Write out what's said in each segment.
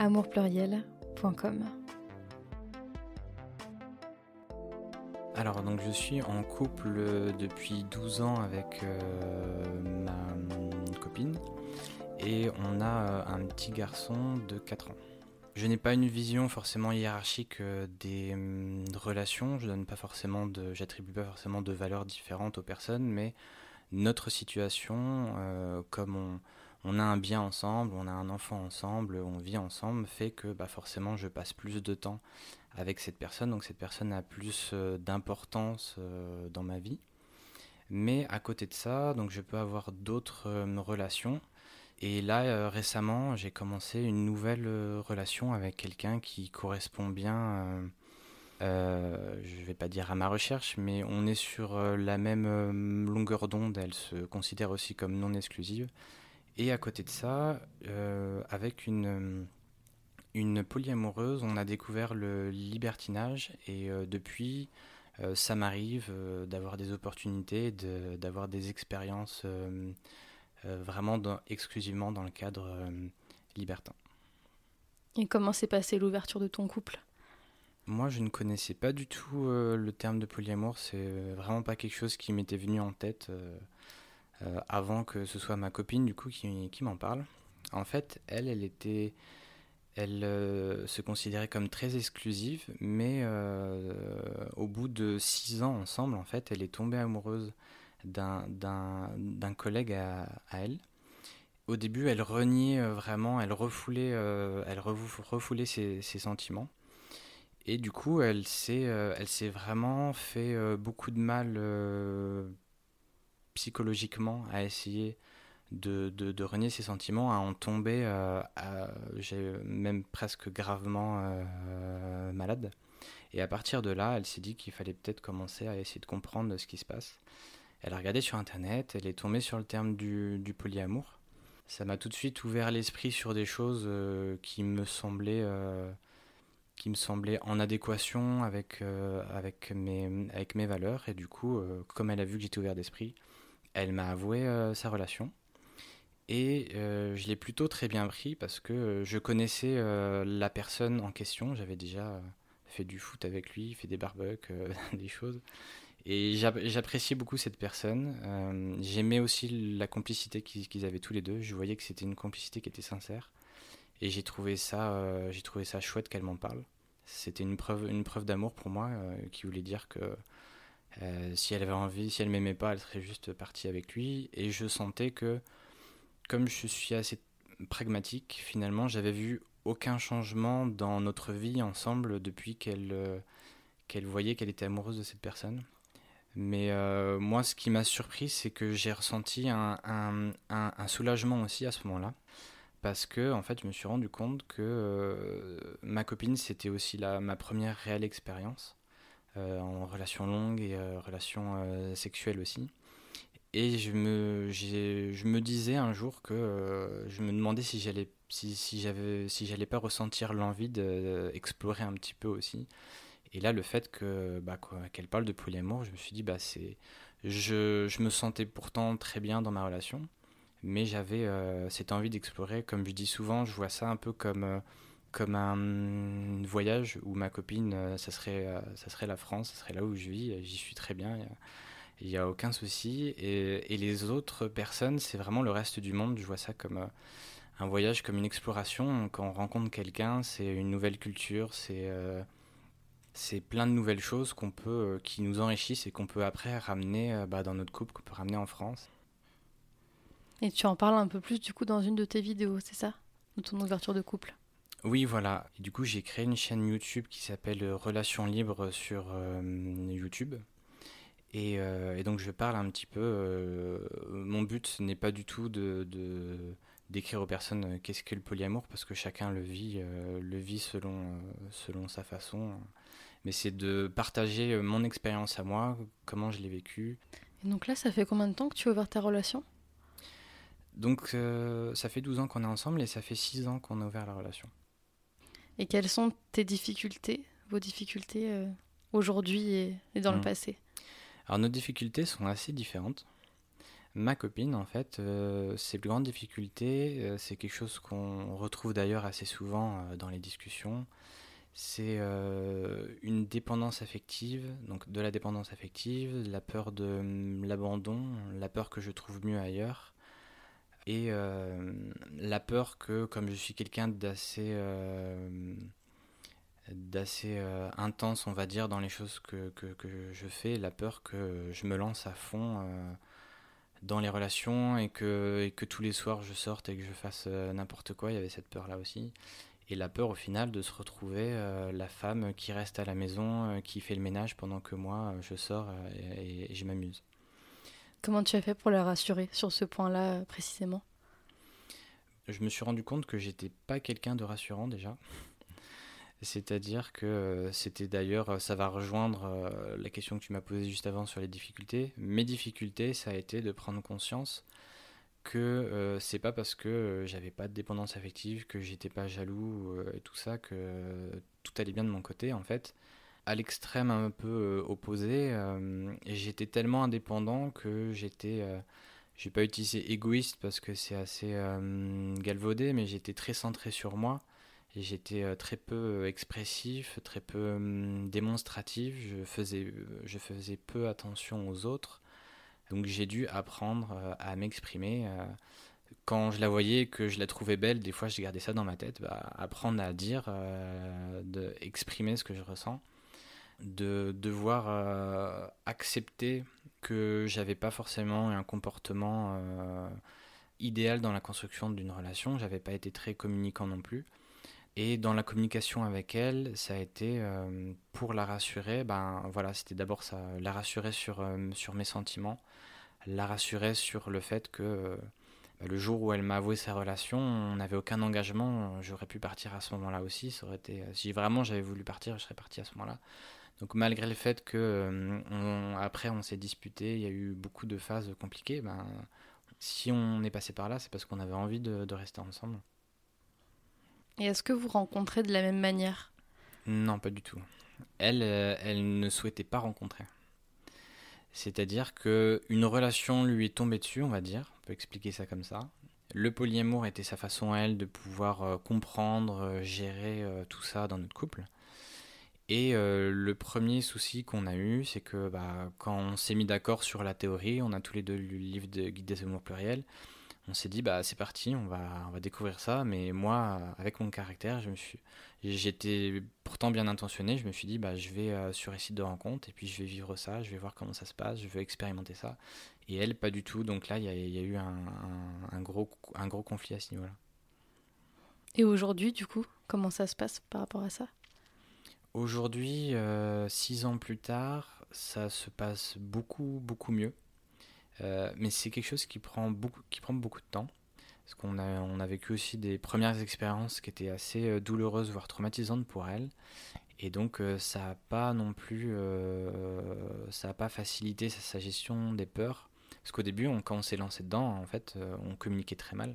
amourpluriel.com. Alors donc je suis en couple depuis 12 ans avec euh, ma copine et on a euh, un petit garçon de 4 ans. Je n'ai pas une vision forcément hiérarchique euh, des hum, relations, je donne pas forcément de j'attribue pas forcément de valeurs différentes aux personnes mais notre situation comme on on a un bien ensemble, on a un enfant ensemble, on vit ensemble, fait que bah, forcément je passe plus de temps avec cette personne, donc cette personne a plus euh, d'importance euh, dans ma vie. Mais à côté de ça, donc je peux avoir d'autres euh, relations. Et là, récemment, j'ai commencé une nouvelle relation avec quelqu'un qui correspond bien, je vais pas dire à ma recherche, mais on est sur la même longueur d'onde. Elle se considère aussi comme non exclusive. Et à côté de ça, euh, avec une, une polyamoureuse, on a découvert le libertinage et euh, depuis, euh, ça m'arrive d'avoir des opportunités, d'avoir des expériences vraiment exclusivement dans le cadre libertin. Et comment s'est passée l'ouverture de ton couple? Moi, je ne connaissais pas du tout le terme de polyamour, c'est vraiment pas quelque chose qui m'était venu en tête. Euh, avant que ce soit ma copine du coup qui, m'en parle. En fait, elle, elle était, elle euh, se considérait comme très exclusive, mais euh, au bout de six ans ensemble, en fait, elle est tombée amoureuse d'un collègue à, elle. Au début, elle reniait vraiment, elle refoulait, elle refoulait ses, sentiments. Et du coup, elle s'est vraiment fait beaucoup de mal psychologiquement à essayer de, de, renier ses sentiments, à en tomber, euh, j'ai même presque gravement euh, malade. Et à partir de là, elle s'est dit qu'il fallait peut-être commencer à essayer de comprendre ce qui se passe. Elle a regardé sur Internet, elle est tombée sur le terme du, polyamour. Ça m'a tout de suite ouvert l'esprit sur des choses euh, qui me semblaient qui me en adéquation avec, avec, mes, avec mes valeurs. Et du coup, comme elle a vu que j'étais ouvert d'esprit, elle m'a avoué euh, sa relation. Et euh, je l'ai plutôt très bien pris parce que euh, je connaissais la personne en question. J'avais déjà fait du foot avec lui, fait des barbecues, des choses. Et j'appréciais beaucoup cette personne. J'aimais aussi la complicité qu'ils avaient tous les deux. Je voyais que c'était une complicité qui était sincère. Et j'ai trouvé ça, j'ai trouvé ça chouette qu'elle m'en parle. C'était une preuve, une preuve d'amour pour moi, qui voulait dire que euh, si elle avait envie, si elle m'aimait pas, elle serait juste partie avec lui. Et je sentais que, comme je suis assez pragmatique, finalement, j'avais vu aucun changement dans notre vie ensemble depuis qu'elle euh, qu'elle voyait qu'elle était amoureuse de cette personne. Mais euh, moi, ce qui m'a surpris, c'est que j'ai ressenti un, un, soulagement aussi à ce moment-là. Parce que, en fait, je me suis rendu compte que ma copine, c'était aussi ma première réelle expérience. Euh, en relation longue et euh, relation euh, sexuelle aussi. Et je me, je me disais un jour que je me demandais si j'allais si, si j'avais si j'allais pas ressentir l'envie d'explorer un petit peu aussi. Et là, le fait que bah, qu'elle parle de polyamour, je me suis dit bah c'est je, je, me sentais pourtant très bien dans ma relation, mais j'avais cette envie d'explorer. Comme je dis souvent, je vois ça un peu comme comme un voyage où ma copine, euh, ça serait, euh, ça serait la France, ça serait là où je vis, j'y suis très bien, il n'y a, aucun souci. Et, les autres personnes, c'est vraiment le reste du monde, je vois ça comme euh, un voyage, comme une exploration. Quand on rencontre quelqu'un, c'est une nouvelle culture, c'est c'est plein de nouvelles choses qu'on peut, qui nous enrichissent et qu'on peut après ramener bah, dans notre couple, qu'on peut ramener en France. Et tu en parles un peu plus du coup dans une de tes vidéos, c'est ça? De ton ouverture de couple? Oui, voilà. Et du coup, j'ai créé une chaîne YouTube qui s'appelle euh, Relations libres sur euh, YouTube. Euh, et, donc, je parle un petit peu. mon but n'est pas du tout de, d'écrire aux personnes qu'est-ce que le polyamour parce que chacun le vit, le vit selon, selon sa façon. Mais c'est de partager mon expérience à moi, comment je l'ai vécu. Et donc là, ça fait combien de temps que tu as ouvert ta relation? Donc ça fait 12 ans qu'on est ensemble et ça fait 6 ans qu'on a ouvert la relation. Et quelles sont tes difficultés, vos difficultés aujourd'hui et, dans le mmh. passé? Alors nos difficultés sont assez différentes. Ma copine, en fait, euh, ses plus grandes difficultés, euh, c'est quelque chose qu'on retrouve d'ailleurs assez souvent euh, dans les discussions, c'est une dépendance affective, donc de la dépendance affective, la peur de hum, l'abandon, la peur que je trouve mieux ailleurs, et la peur que, comme je suis quelqu'un d'assez d'assez intense, on va dire, dans les choses que, je fais, la peur que je me lance à fond dans les relations et que, tous les soirs je sorte et que je fasse euh, n'importe quoi, il y avait cette peur-là aussi. Et la peur au final de se retrouver euh, la femme qui reste à la maison, euh, qui fait le ménage pendant que moi je sors et, je m'amuse. Comment tu as fait pour la rassurer sur ce point-là précisément? Je me suis rendu compte que j'étais pas quelqu'un de rassurant déjà. C'est-à-dire que euh, c'était d'ailleurs, euh, ça va rejoindre euh, la question que tu m'as posée juste avant sur les difficultés. Mes difficultés, ça a été de prendre conscience que c'est pas parce que j'avais pas de dépendance affective, que j'étais pas jaloux et tout ça, que tout allait bien de mon côté en fait. À l'extrême un peu opposé, j'étais tellement indépendant que j'étais je vais pas utiliser égoïste parce que c'est assez galvaudé, mais j'étais très centré sur moi j'étais euh, très peu euh, expressif, très peu démonstratif, je faisais, euh, je faisais peu attention aux autres. Donc j'ai dû apprendre à m'exprimer. Quand je la voyais, que je la trouvais belle, des fois je gardais ça dans ma tête. Bah, apprendre à dire, de exprimer ce que je ressens, de devoir accepter que j'avais pas forcément un comportement idéal dans la construction d'une relation. J'avais pas été très communicant non plus. Et dans la communication avec elle, ça a été euh, pour la rassurer. Ben voilà, c'était d'abord ça, la rassurer sur, euh, sur mes sentiments, la rassurer sur le fait que euh, le jour où elle m'a avoué sa relation, on n'avait aucun engagement. J'aurais pu partir à ce moment-là aussi. Ça aurait été, si vraiment j'avais voulu partir, je serais parti à ce moment-là. Donc malgré le fait que après on s'est disputé, il y a eu beaucoup de phases compliquées. Ben si on est passé par là, c'est parce qu'on avait envie de rester ensemble. Et est-ce que vous rencontrez de la même manière? Non, pas du tout. Elle, euh, elle ne souhaitait pas rencontrer. C'est-à-dire que une relation lui est tombée dessus, on va dire, on peut expliquer ça comme ça. Le polyamour était sa façon à elle de pouvoir euh, comprendre, euh, gérer tout ça dans notre couple. Et le premier souci qu'on a eu, c'est que bah, quand on s'est mis d'accord sur la théorie, on a tous les deux lu le livre de Guide des amours pluriels, on s'est dit bah c'est parti, on va découvrir ça. Mais moi, avec mon caractère, je me suis, j'étais pourtant bien intentionné. Je me suis dit bah je vais euh, sur un site de rencontre et puis je vais vivre ça, je vais voir comment ça se passe, je vais expérimenter ça. Et elle pas du tout. Donc là il y, a eu un, gros un gros conflit à ce niveau-là. Et aujourd'hui du coup, comment ça se passe par rapport à ça? Aujourd'hui, euh, six ans plus tard, ça se passe beaucoup beaucoup mieux. Euh, mais c'est quelque chose qui prend beaucoup, qui prend beaucoup de temps. Parce qu'on a, vécu aussi des premières expériences qui étaient assez euh, douloureuses, voire traumatisantes pour elle. Et donc ça n'a pas non plus, ça n'a pas facilité sa, gestion des peurs. Parce qu'au début, on, quand on s'est lancé dedans, en fait, on communiquait très mal.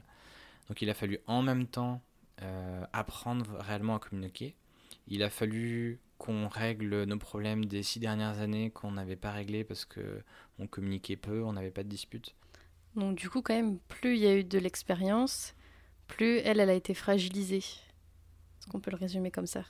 Donc il a fallu en même temps apprendre réellement à communiquer. Il a fallu qu'on règle nos problèmes des six dernières années qu'on n'avait pas réglés parce que on communiquait peu, on n'avait pas de dispute. Donc du coup, quand même, plus il y a eu de l'expérience, plus elle, elle a été fragilisée. Est-ce qu'on peut le résumer comme ça?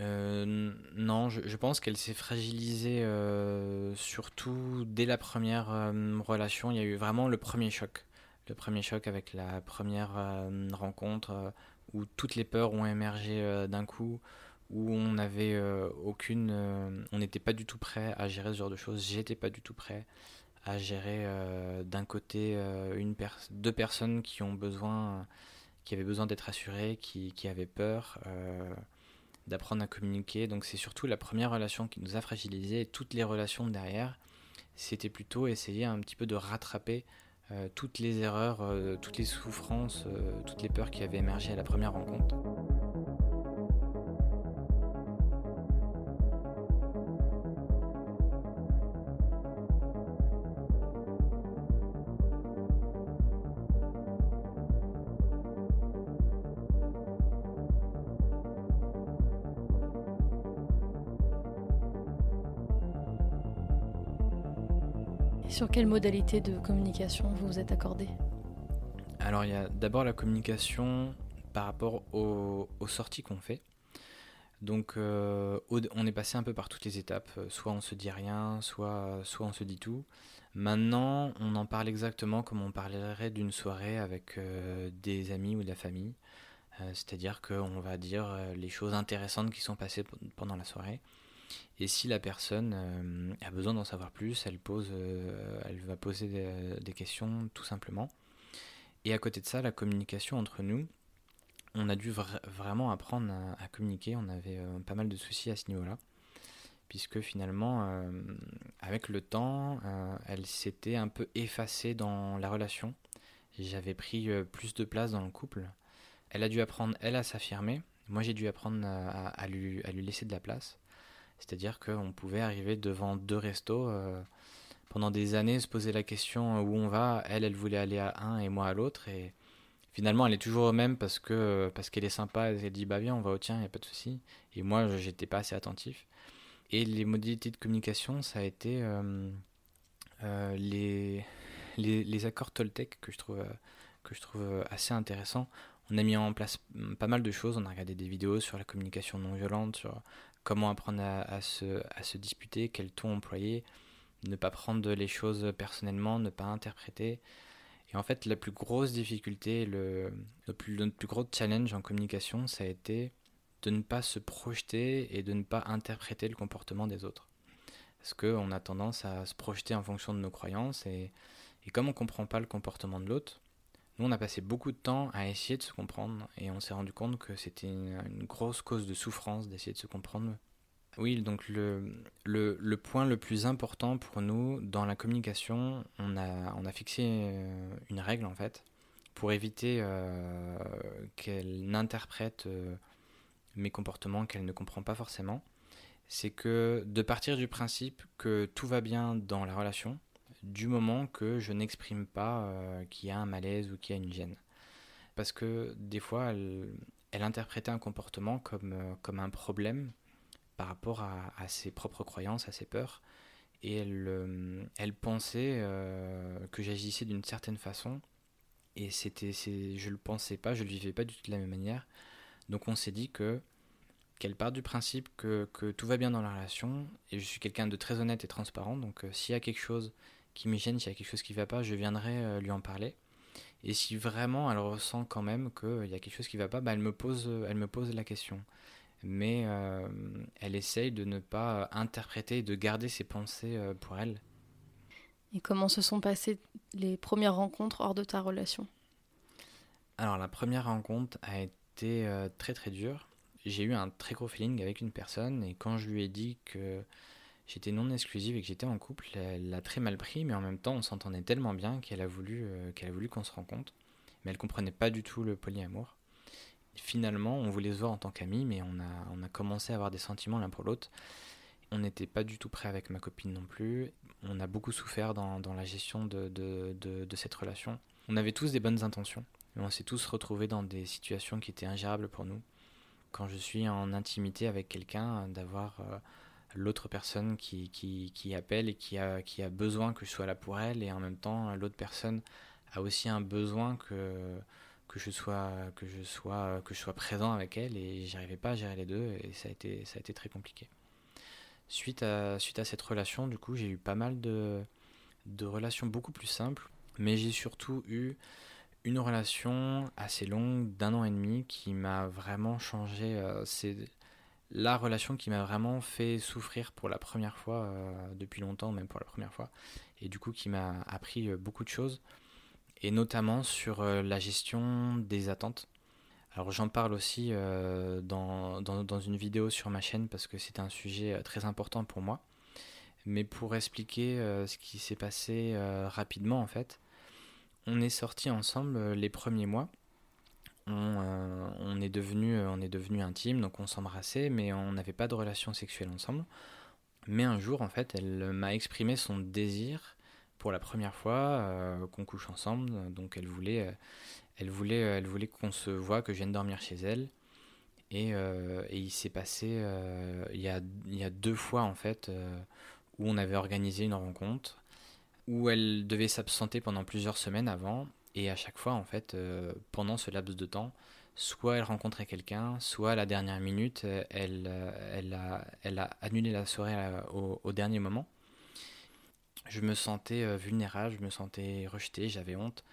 Euh, non, je, pense qu'elle s'est fragilisée euh, surtout dès la première euh, relation. Il y a eu vraiment le premier choc. Le premier choc avec la première rencontre où toutes les peurs ont émergé euh, d'un coup, où on n'avait euh, aucune, euh, on n'était pas du tout prêt à gérer ce genre de choses. J'étais pas du tout prêt à gérer d'un côté deux personnes qui ont besoin, qui avaient besoin d'être assurées, qui, qui avaient peur d'apprendre à communiquer. Donc c'est surtout la première relation qui nous a fragilisés. Toutes les relations derrière, c'était plutôt essayer un petit peu de rattraper toutes les erreurs, toutes les souffrances, toutes les peurs qui avaient émergé à la première rencontre. Sur quelle modalité de communication vous vous êtes accordé Alors il y a d'abord la communication par rapport aux, sorties qu'on fait. Donc euh, on est passé un peu par toutes les étapes. Soit on se dit rien, soit, soit on se dit tout. Maintenant, on en parle exactement comme on parlerait d'une soirée avec euh, des amis ou de la famille. Euh, c'est-à-dire qu'on va dire les choses intéressantes qui sont passées pendant la soirée. Et si la personne euh, a besoin d'en savoir plus, elle, pose, euh, elle va poser des, questions tout simplement. Et à côté de ça, la communication entre nous, on a dû vraiment apprendre à, communiquer. On avait euh, pas mal de soucis à ce niveau-là. Puisque finalement, avec le temps, elle s'était un peu effacée dans la relation. J'avais pris plus de place dans le couple. Elle a dû apprendre, elle, à s'affirmer. Moi, j'ai dû apprendre à lui laisser de la place. C'est-à-dire qu'on pouvait arriver devant deux restos euh, pendant des années, se poser la question euh, où on va. Elle, elle voulait aller à un et moi à l'autre. Et finalement, elle est toujours au même parce que parce qu'elle est sympa. Elle dit bah viens, on va au tien, il n'y a pas de souci. Et moi, j'étais pas assez attentif. Et les modalités de communication, ça a été euh, les, les, les, accords Toltec que je trouve que je trouve assez intéressants. On a mis en place pas mal de choses. On a regardé des vidéos sur la communication non violente, sur comment apprendre à, se, à se disputer, quel ton employer, ne pas prendre les choses personnellement, ne pas interpréter. Et en fait, la plus grosse difficulté, le, le, plus, le plus gros challenge en communication, ça a été de ne pas se projeter et de ne pas interpréter le comportement des autres. Parce qu'on a tendance à se projeter en fonction de nos croyances et, et comme on ne comprend pas le comportement de l'autre, nous, on a passé beaucoup de temps à essayer de se comprendre et on s'est rendu compte que c'était une, grosse cause de souffrance d'essayer de se comprendre. Oui, donc le, le, le, point le plus important pour nous dans la communication, on a, on a fixé euh, une règle en fait pour éviter euh, qu'elle n'interprète euh, mes comportements qu'elle ne comprend pas forcément. C'est que de partir du principe que tout va bien dans la relation, du moment que je n'exprime pas euh, qu'il y a un malaise ou qu'il y a une gêne. Parce que des fois, elle, interprétait un comportement comme, euh, comme un problème par rapport à, ses propres croyances, à ses peurs, et elle, euh, pensait que j'agissais d'une certaine façon, et c'était, je le pensais pas, je le vivais pas du tout de la même manière. Donc on s'est dit que qu'elle part du principe que, que, tout va bien dans la relation, et je suis quelqu'un de très honnête et transparent, donc s'il y a quelque chose qui me gêne, s'il y a quelque chose qui ne va pas, je viendrai euh, lui en parler. Et si vraiment elle ressent quand même qu'il y a quelque chose qui ne va pas, bah, elle, me pose, euh, elle me pose la question. Mais euh, elle essaye de ne pas interpréter et de garder ses pensées pour elle. Et comment se sont passées les premières rencontres hors de ta relation? Alors la première rencontre a été très très dure. J'ai eu un très gros feeling avec une personne et quand je lui ai dit que j'étais non exclusive et que j'étais en couple, elle l'a très mal pris, mais en même temps, on s'entendait tellement bien qu'elle a voulu euh, qu'elle a voulu qu'on se rencontre. Mais elle comprenait pas du tout le polyamour. Finalement, on voulait se voir en tant qu'amis, mais on a, on a commencé à avoir des sentiments l'un pour l'autre. On n'était pas du tout prêt avec ma copine non plus. On a beaucoup souffert dans, dans la gestion de, de, de, cette relation. On avait tous des bonnes intentions, mais on s'est tous retrouvés dans des situations qui étaient ingérables pour nous. Quand je suis en intimité avec quelqu'un, d'avoir euh, l'autre personne qui, qui, appelle et qui a, qui a besoin que je sois là pour elle et en même temps l'autre personne a aussi un besoin que, que, je sois, que, je sois, que je sois présent avec elle et j'arrivais pas à gérer les deux et ça a été, ça a été très compliqué. Suite à, suite à cette relation, du coup, j'ai eu pas mal de, de relations beaucoup plus simples, mais j'ai surtout eu une relation assez longue d'un an et demi qui m'a vraiment changé. Euh, c'est la relation qui m'a vraiment fait souffrir pour la première fois euh, depuis longtemps, même pour la première fois, et du coup qui m'a appris euh, beaucoup de choses, et notamment sur euh, la gestion des attentes. Alors j'en parle aussi dans, dans, une vidéo sur ma chaîne parce que c'est un sujet très important pour moi. Mais pour expliquer ce qui s'est passé rapidement en fait, on est sortis ensemble les premiers mois. On, est devenu, on est devenu intime, donc on s'embrassait, mais on n'avait pas de relation sexuelle ensemble. Mais un jour, en fait, elle m'a exprimé son désir pour la première fois qu'on couche ensemble. Donc elle voulait, elle voulait, elle voulait qu'on se voit, que je vienne dormir chez elle. Et, et il s'est passé, il, y a, il y a deux fois en fait, où on avait organisé une rencontre où elle devait s'absenter pendant plusieurs semaines avant. Et à chaque fois, en fait, euh, pendant ce laps de temps, soit elle rencontrait quelqu'un, soit à la dernière minute, euh, elle, euh, elle, a, annulé la soirée au, dernier moment. Je me sentais vulnérable, je me sentais rejeté, j'avais honte.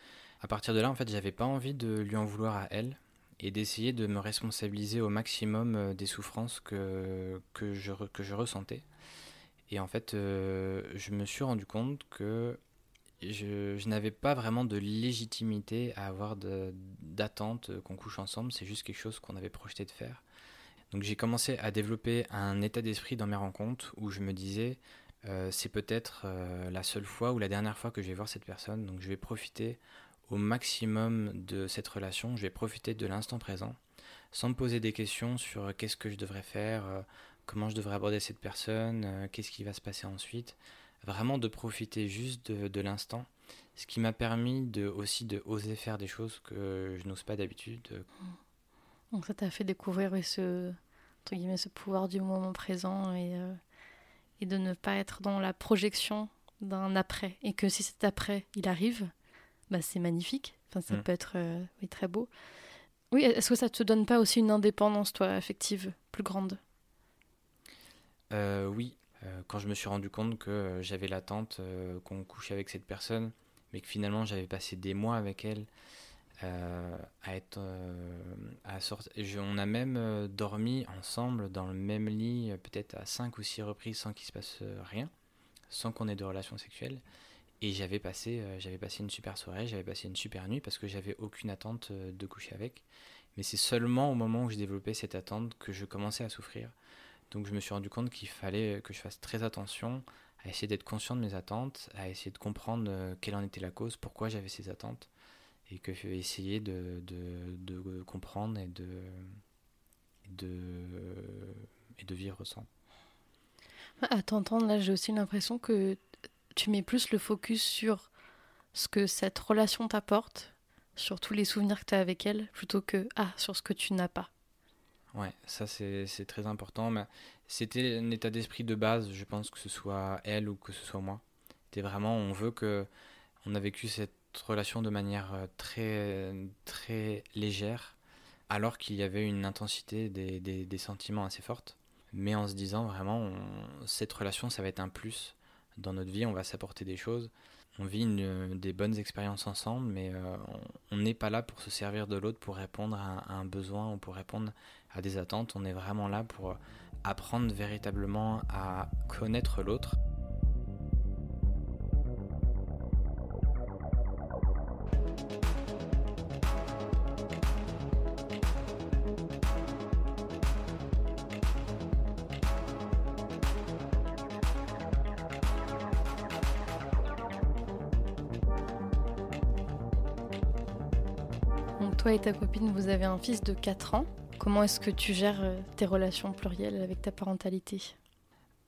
À partir de là, en fait, j'avais pas envie de lui en vouloir à elle et d'essayer de me responsabiliser au maximum des souffrances que, que, je, que je ressentais. Et en fait, je me suis rendu compte que je, n'avais pas vraiment de légitimité à avoir d'attente qu'on couche ensemble. C'est juste quelque chose qu'on avait projeté de faire. Donc j'ai commencé à développer un état d'esprit dans mes rencontres où je me disais euh, c'est peut-être euh, la seule fois ou la dernière fois que je vais voir cette personne. Donc je vais profiter au maximum de cette relation. Je vais profiter de l'instant présent sans me poser des questions sur qu'est-ce que je devrais faire comment je devrais aborder cette personne, euh, qu'est-ce qui va se passer ensuite. Vraiment de profiter juste de, l'instant, ce qui m'a permis de, aussi de oser faire des choses que je n'ose pas d'habitude. Donc ça t'a fait découvrir ce, entre ce pouvoir du moment présent et, euh, et de ne pas être dans la projection d'un après. Et que si cet après, il arrive, bah c'est magnifique. Enfin, ça mm. peut être euh, oui, très beau. Oui, est-ce que ça te donne pas aussi une indépendance, toi, affective, plus grande? Euh, oui, quand je me suis rendu compte que euh, j'avais l'attente qu'on couchait avec cette personne, mais que finalement j'avais passé des mois avec elle à être à sortir. on a même dormi ensemble dans le même lit, peut-être à cinq ou six reprises sans qu'il se passe rien, sans qu'on ait de relations sexuelles. Et j'avais passé, passé une super soirée, j'avais passé une super nuit parce que j'avais aucune attente de coucher avec. Mais c'est seulement au moment où j'ai développé cette attente que je commençais à souffrir. Donc je me suis rendu compte qu'il fallait que je fasse très attention à essayer d'être conscient de mes attentes, à essayer de comprendre euh, quelle en était la cause, pourquoi j'avais ces attentes, et que essayer de, de, comprendre et de, de, de vivre sans. À t'entendre, là, j'ai aussi l'impression que tu mets plus le focus sur ce que cette relation t'apporte, sur tous les souvenirs que tu as avec elle, plutôt que ah, sur ce que tu n'as pas. Ouais, ça c'est très important. C'était un état d'esprit de base, je pense que ce soit elle ou que ce soit moi. C'était vraiment, on veut que on a vécu cette relation de manière euh, très très légère, alors qu'il y avait une intensité des, des, sentiments assez forte. Mais en se disant vraiment, cette relation, ça va être un plus dans notre vie, on va s'apporter des choses on vit des bonnes expériences ensemble, mais euh, on n'est pas là pour se servir de l'autre pour répondre à, un besoin ou pour répondre à des attentes. On est vraiment là pour apprendre véritablement à connaître l'autre. toi et ta copine, vous avez un fils de 4 ans. Comment est-ce que tu gères euh, tes relations plurielles avec ta parentalité?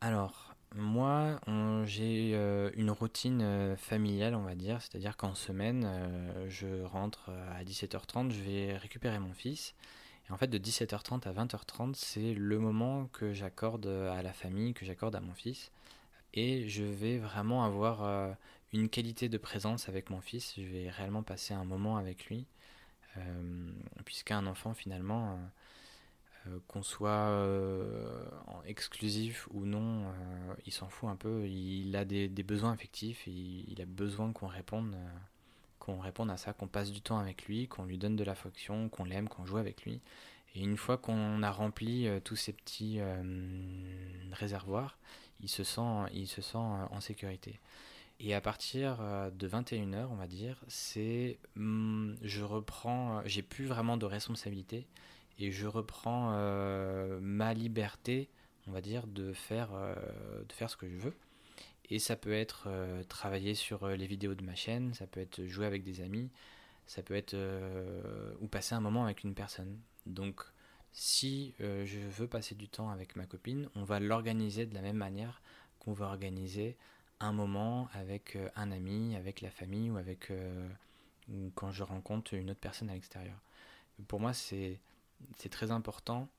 Alors, moi, j'ai euh, une routine euh, familiale, on va dire. C'est-à-dire qu'en semaine, je rentre à 17h30, je vais récupérer mon fils. Et en fait, de 17h30 à 20h30, c'est le moment que j'accorde à la famille, que j'accorde à mon fils. Et je vais vraiment avoir une qualité de présence avec mon fils. Je vais réellement passer un moment avec lui. Puisqu'un enfant finalement, qu'on soit exclusif ou non, il s'en fout un peu, il a des, besoins affectifs, et il a besoin qu'on réponde qu'on réponde à ça, qu'on passe du temps avec lui, qu'on lui donne de l'affection, qu'on l'aime, qu'on joue avec lui. Et une fois qu'on a rempli tous ces petits réservoirs, il se sent, il se sent en sécurité. Et à partir euh, de 21h, on va dire, c'est hmm, je reprends, j'ai plus vraiment de responsabilité et je reprends euh, ma liberté, on va dire, de faire, euh, de faire ce que je veux. Et ça peut être travailler sur les vidéos de ma chaîne, ça peut être jouer avec des amis, ça peut être ou passer un moment avec une personne. Donc si je veux passer du temps avec ma copine, on va l'organiser de la même manière qu'on va organiser un moment avec un ami, avec la famille ou avec quand je rencontre une autre personne à l'extérieur. Pour moi, c'est très important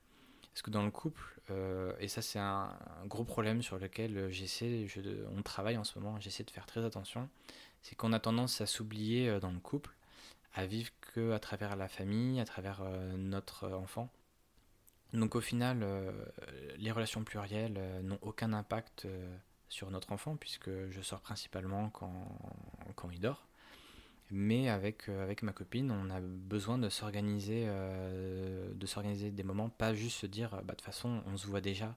parce que dans le couple, euh, et ça c'est un, gros problème sur lequel j'essaie, on travaille en ce moment, j'essaie de faire très attention, c'est qu'on a tendance à s'oublier euh, dans le couple, à vivre que à travers la famille, à travers euh, notre enfant. Donc au final, les relations plurielles n'ont aucun impact sur notre enfant puisque je sors principalement quand, quand il dort. Mais avec, euh, avec ma copine, on a besoin de s'organiser, euh, de s'organiser des moments, pas juste se dire, bah, de toute façon, on se voit déjà.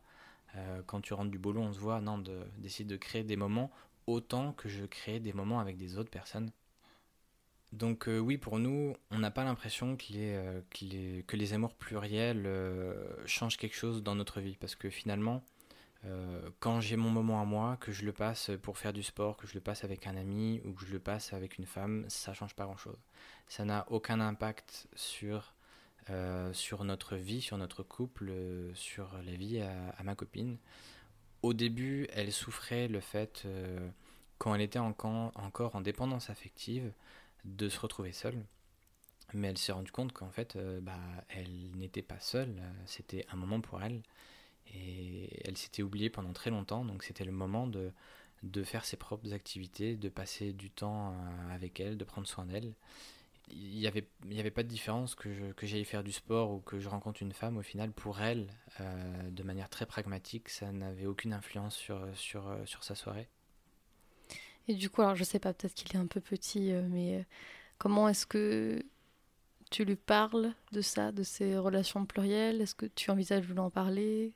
Euh, quand tu rentres du boulot, on se voit. Non, d'essayer de, créer des moments autant que je crée des moments avec des autres personnes. Donc oui, pour nous, on n'a pas l'impression que les, amours pluriels changent quelque chose dans notre vie, parce que finalement, euh, quand j'ai mon moment à moi, que je le passe pour faire du sport, que je le passe avec un ami ou que je le passe avec une femme, ça change pas grand-chose. Ça n'a aucun impact sur, euh, sur notre vie, sur notre couple, sur la vie à, ma copine. Au début, elle souffrait le fait, euh, quand elle était encore en dépendance affective, de se retrouver seule. Mais elle s'est rendue compte qu'en fait, bah, elle n'était pas seule, c'était un moment pour elle. Et elle s'était oubliée pendant très longtemps, donc c'était le moment de, de faire ses propres activités, de passer du temps euh, avec elle, de prendre soin d'elle. Il n'y avait, avait pas de différence que, que j'aille faire du sport ou que je rencontre une femme. Au final, pour elle, euh, de manière très pragmatique, ça n'avait aucune influence sur, sur, sur sa soirée. Et du coup, alors je sais pas, peut-être qu'il est un peu petit, euh, mais comment est-ce que tu lui parles de ça, de ces relations plurielles? Est-ce que tu envisages de lui en parler?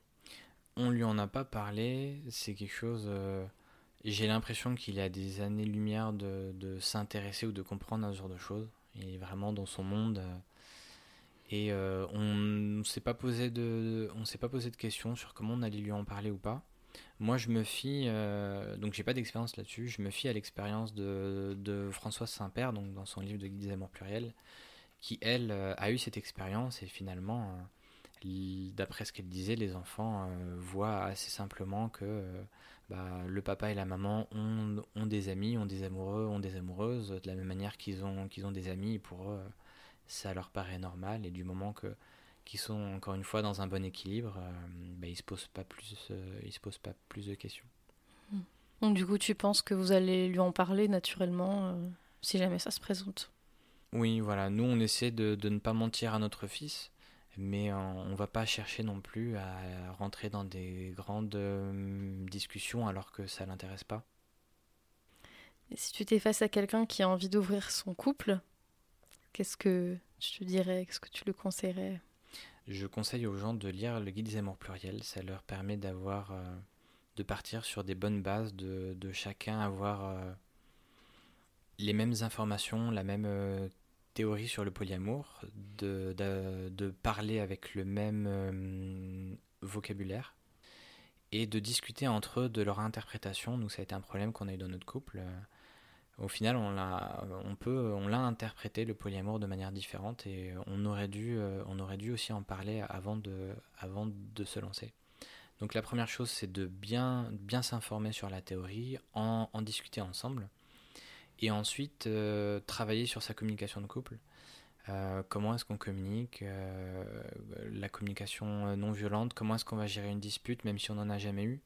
On lui en a pas parlé, c'est quelque chose. Euh, j'ai l'impression qu'il a des années-lumière de, de s'intéresser ou de comprendre à ce genre de choses. Il est vraiment dans son monde. Euh, et euh, on ne s'est pas posé de, questions sur comment on allait lui en parler ou pas. Moi, je me fie, donc j'ai pas d'expérience là-dessus. Je me fie à l'expérience de, de Françoise Saint-Père, donc dans son livre de Guide des amours pluriels, qui elle a eu cette expérience et finalement d'après ce qu'elle disait, les enfants euh, voient assez simplement que euh, bah, le papa et la maman ont, ont, des amis, ont des amoureux, ont des amoureuses, de la même manière qu'ils ont, qu'ils ont des amis, pour eux, ça leur paraît normal, et du moment que qu'ils sont encore une fois dans un bon équilibre, euh, bah, ils se posent pas plus, ils se posent pas plus de questions. Hmm. Donc du coup, tu penses que vous allez lui en parler naturellement si jamais ça se présente? Oui, voilà. Nous, on essaie de, de ne pas mentir à notre fils mais on ne va pas chercher non plus à rentrer dans des grandes euh, discussions alors que ça l'intéresse pas. Et si tu étais face à quelqu'un qui a envie d'ouvrir son couple, qu'est-ce que tu te dirais Qu'est-ce que tu lui conseillerais? Je conseille aux gens de lire le guide des amours pluriels. Ça leur permet d'avoir, euh, de partir sur des bonnes bases, de, de chacun avoir euh, les mêmes informations, la même théorie sur le polyamour, de, de, parler avec le même euh, vocabulaire et de discuter entre eux de leur interprétation. Nous, ça a été un problème qu'on a eu dans notre couple. Au final, on l'a, on peut, on l'a interprété le polyamour de manière différente et on aurait dû, euh, on aurait dû aussi en parler avant de, avant de se lancer. Donc la première chose, c'est de bien, bien s'informer sur la théorie, en, en discuter ensemble et ensuite euh, travailler sur sa communication de couple. Euh, comment est-ce qu'on communique, euh, la communication non violente, comment est-ce qu'on va gérer une dispute même si on n'en a jamais eu,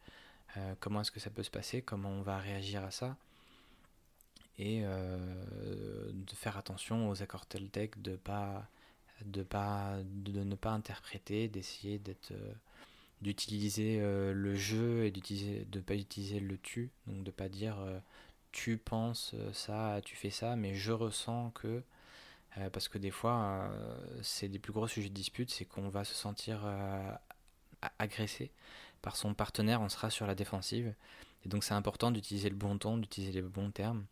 comment est-ce que ça peut se passer, comment on va réagir à ça, et de faire attention aux accords Toltec, de pas, de pas, de ne pas interpréter, d'essayer d'être, d'utiliser le jeu et d'utiliser, de pas utiliser le tu, donc de pas dire tu penses euh, ça, tu fais ça, mais je ressens que. Euh, parce que des fois, euh, c'est des plus gros sujets de dispute, c'est qu'on va se sentir agressé par son partenaire, on sera sur la défensive. Et donc c'est important d'utiliser le bon ton, d'utiliser les bons termes.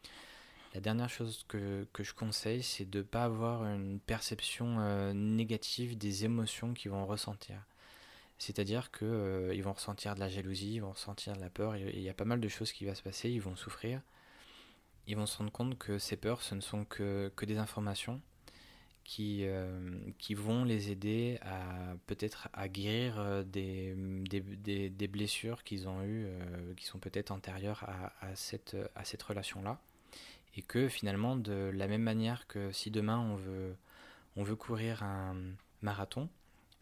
La dernière chose que, que je conseille, c'est de ne pas avoir une perception négative des émotions qu'ils vont ressentir. C'est-à-dire qu'ils vont ressentir de la jalousie, ils vont ressentir de la peur, il y a pas mal de choses qui vont se passer, ils vont souffrir. Ils vont se rendre compte que ces peurs, ce ne sont que, que des informations qui, euh, qui vont les aider à peut-être à guérir euh, des, des, des, blessures qu'ils ont eues, euh, qui sont peut-être antérieures à, à, cette, à cette relation-là. Et que finalement, de la même manière que si demain on veut, on veut courir un marathon,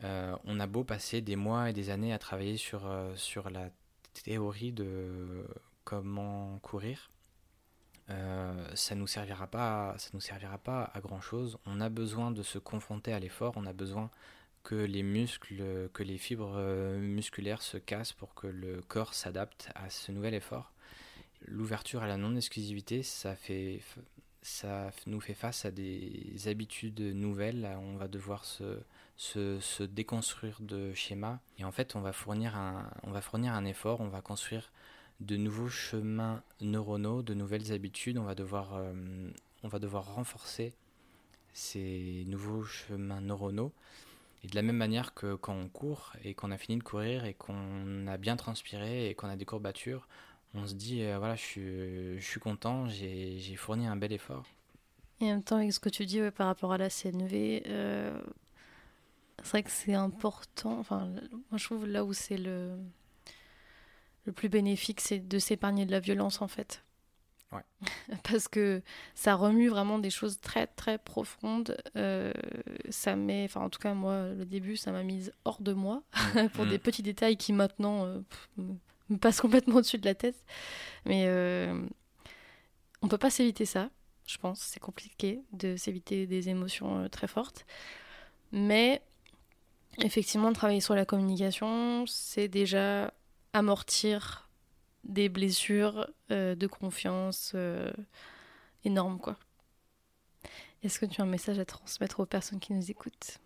on a beau passer des mois et des années à travailler sur, sur la théorie de comment courir, euh, ça nous servira pas, ça nous servira pas à grand chose. On a besoin de se confronter à l'effort, on a besoin que les muscles, que les fibres euh, musculaires se cassent pour que le corps s'adapte à ce nouvel effort. L'ouverture à la non-exclusivité, ça fait, ça nous fait face à des habitudes nouvelles. On va devoir se, se, déconstruire de schémas et en fait, on va fournir un, on va fournir un effort, on va construire de nouveaux chemins neuronaux, de nouvelles habitudes. On va devoir, euh, on va devoir renforcer ces nouveaux chemins neuronaux. Et de la même manière que quand on court et qu'on a fini de courir et qu'on a bien transpiré et qu'on a des courbatures, on se dit euh, voilà, je suis, je suis content, j'ai fourni un bel effort. Et en même temps, avec ce que tu dis par rapport à la CNV, euh, c'est vrai que c'est important. Enfin, moi, je trouve là où c'est le, le plus bénéfique, c'est de s'épargner de la violence en fait. Ouais. Parce que ça remue vraiment des choses très très profondes. Euh, ça met, enfin en tout cas moi, le début, ça m'a mise hors de moi mmh. pour des mmh. petits détails qui maintenant euh, me passent complètement au-dessus de la tête. Mais euh, on peut pas s'éviter ça, je pense. C'est compliqué de s'éviter des émotions très fortes. Mais effectivement, travailler sur la communication, c'est déjà amortir des blessures euh, de confiance euh, énormes, quoi. Est-ce que tu as un message à transmettre aux personnes qui nous écoutent?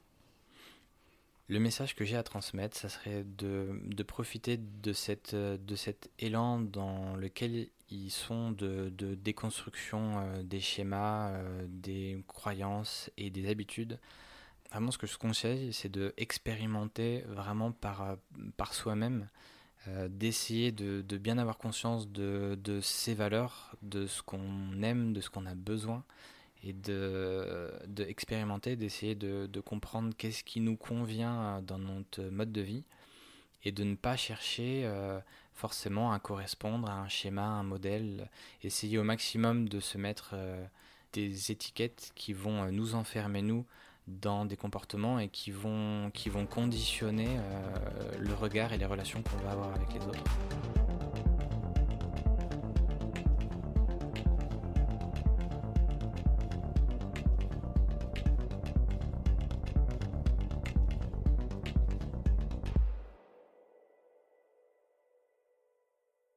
Le message que j'ai à transmettre, ça serait de, de, profiter de, cette, de cet élan dans lequel ils sont de, de déconstruction euh, des schémas, des croyances et des habitudes. Vraiment, ce que je conseille, c'est de expérimenter vraiment par, par soi-même euh, d'essayer de, bien avoir conscience de, de, ses valeurs, de ce qu'on aime, de ce qu'on a besoin, et de, de d'essayer de, comprendre qu'est-ce qui nous convient dans notre mode de vie, et de ne pas chercher euh, forcément à correspondre à un schéma, un modèle, essayer au maximum de se mettre euh, des étiquettes qui vont nous enfermer, nous, dans des comportements et qui vont, qui vont conditionner euh, le regard et les relations qu'on va avoir avec les autres.